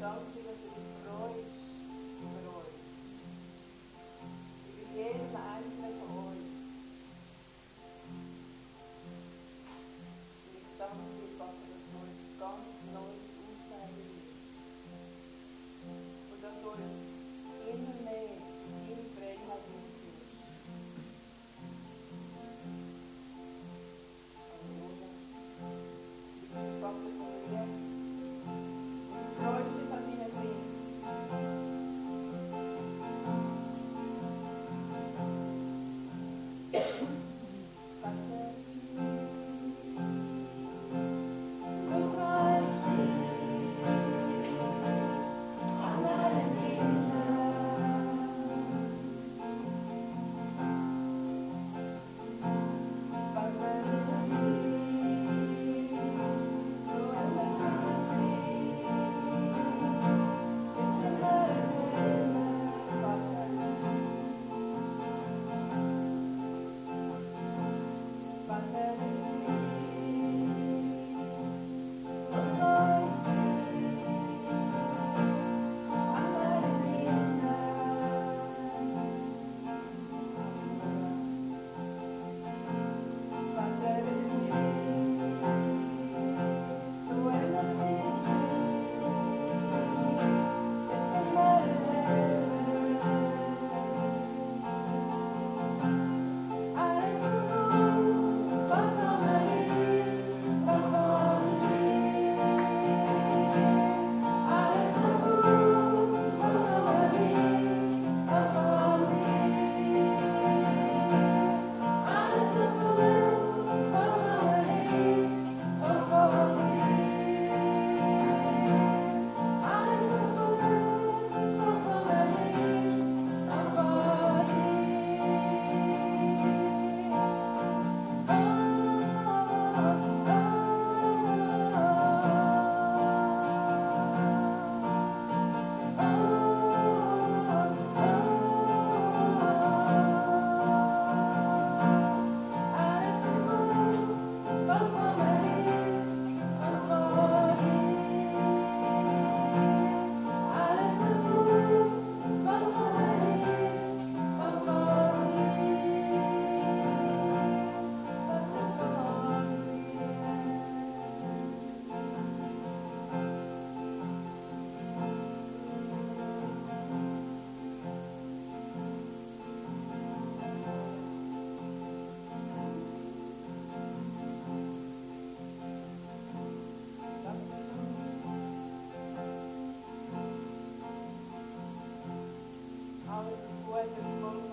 danke dir, dass du dich Lord.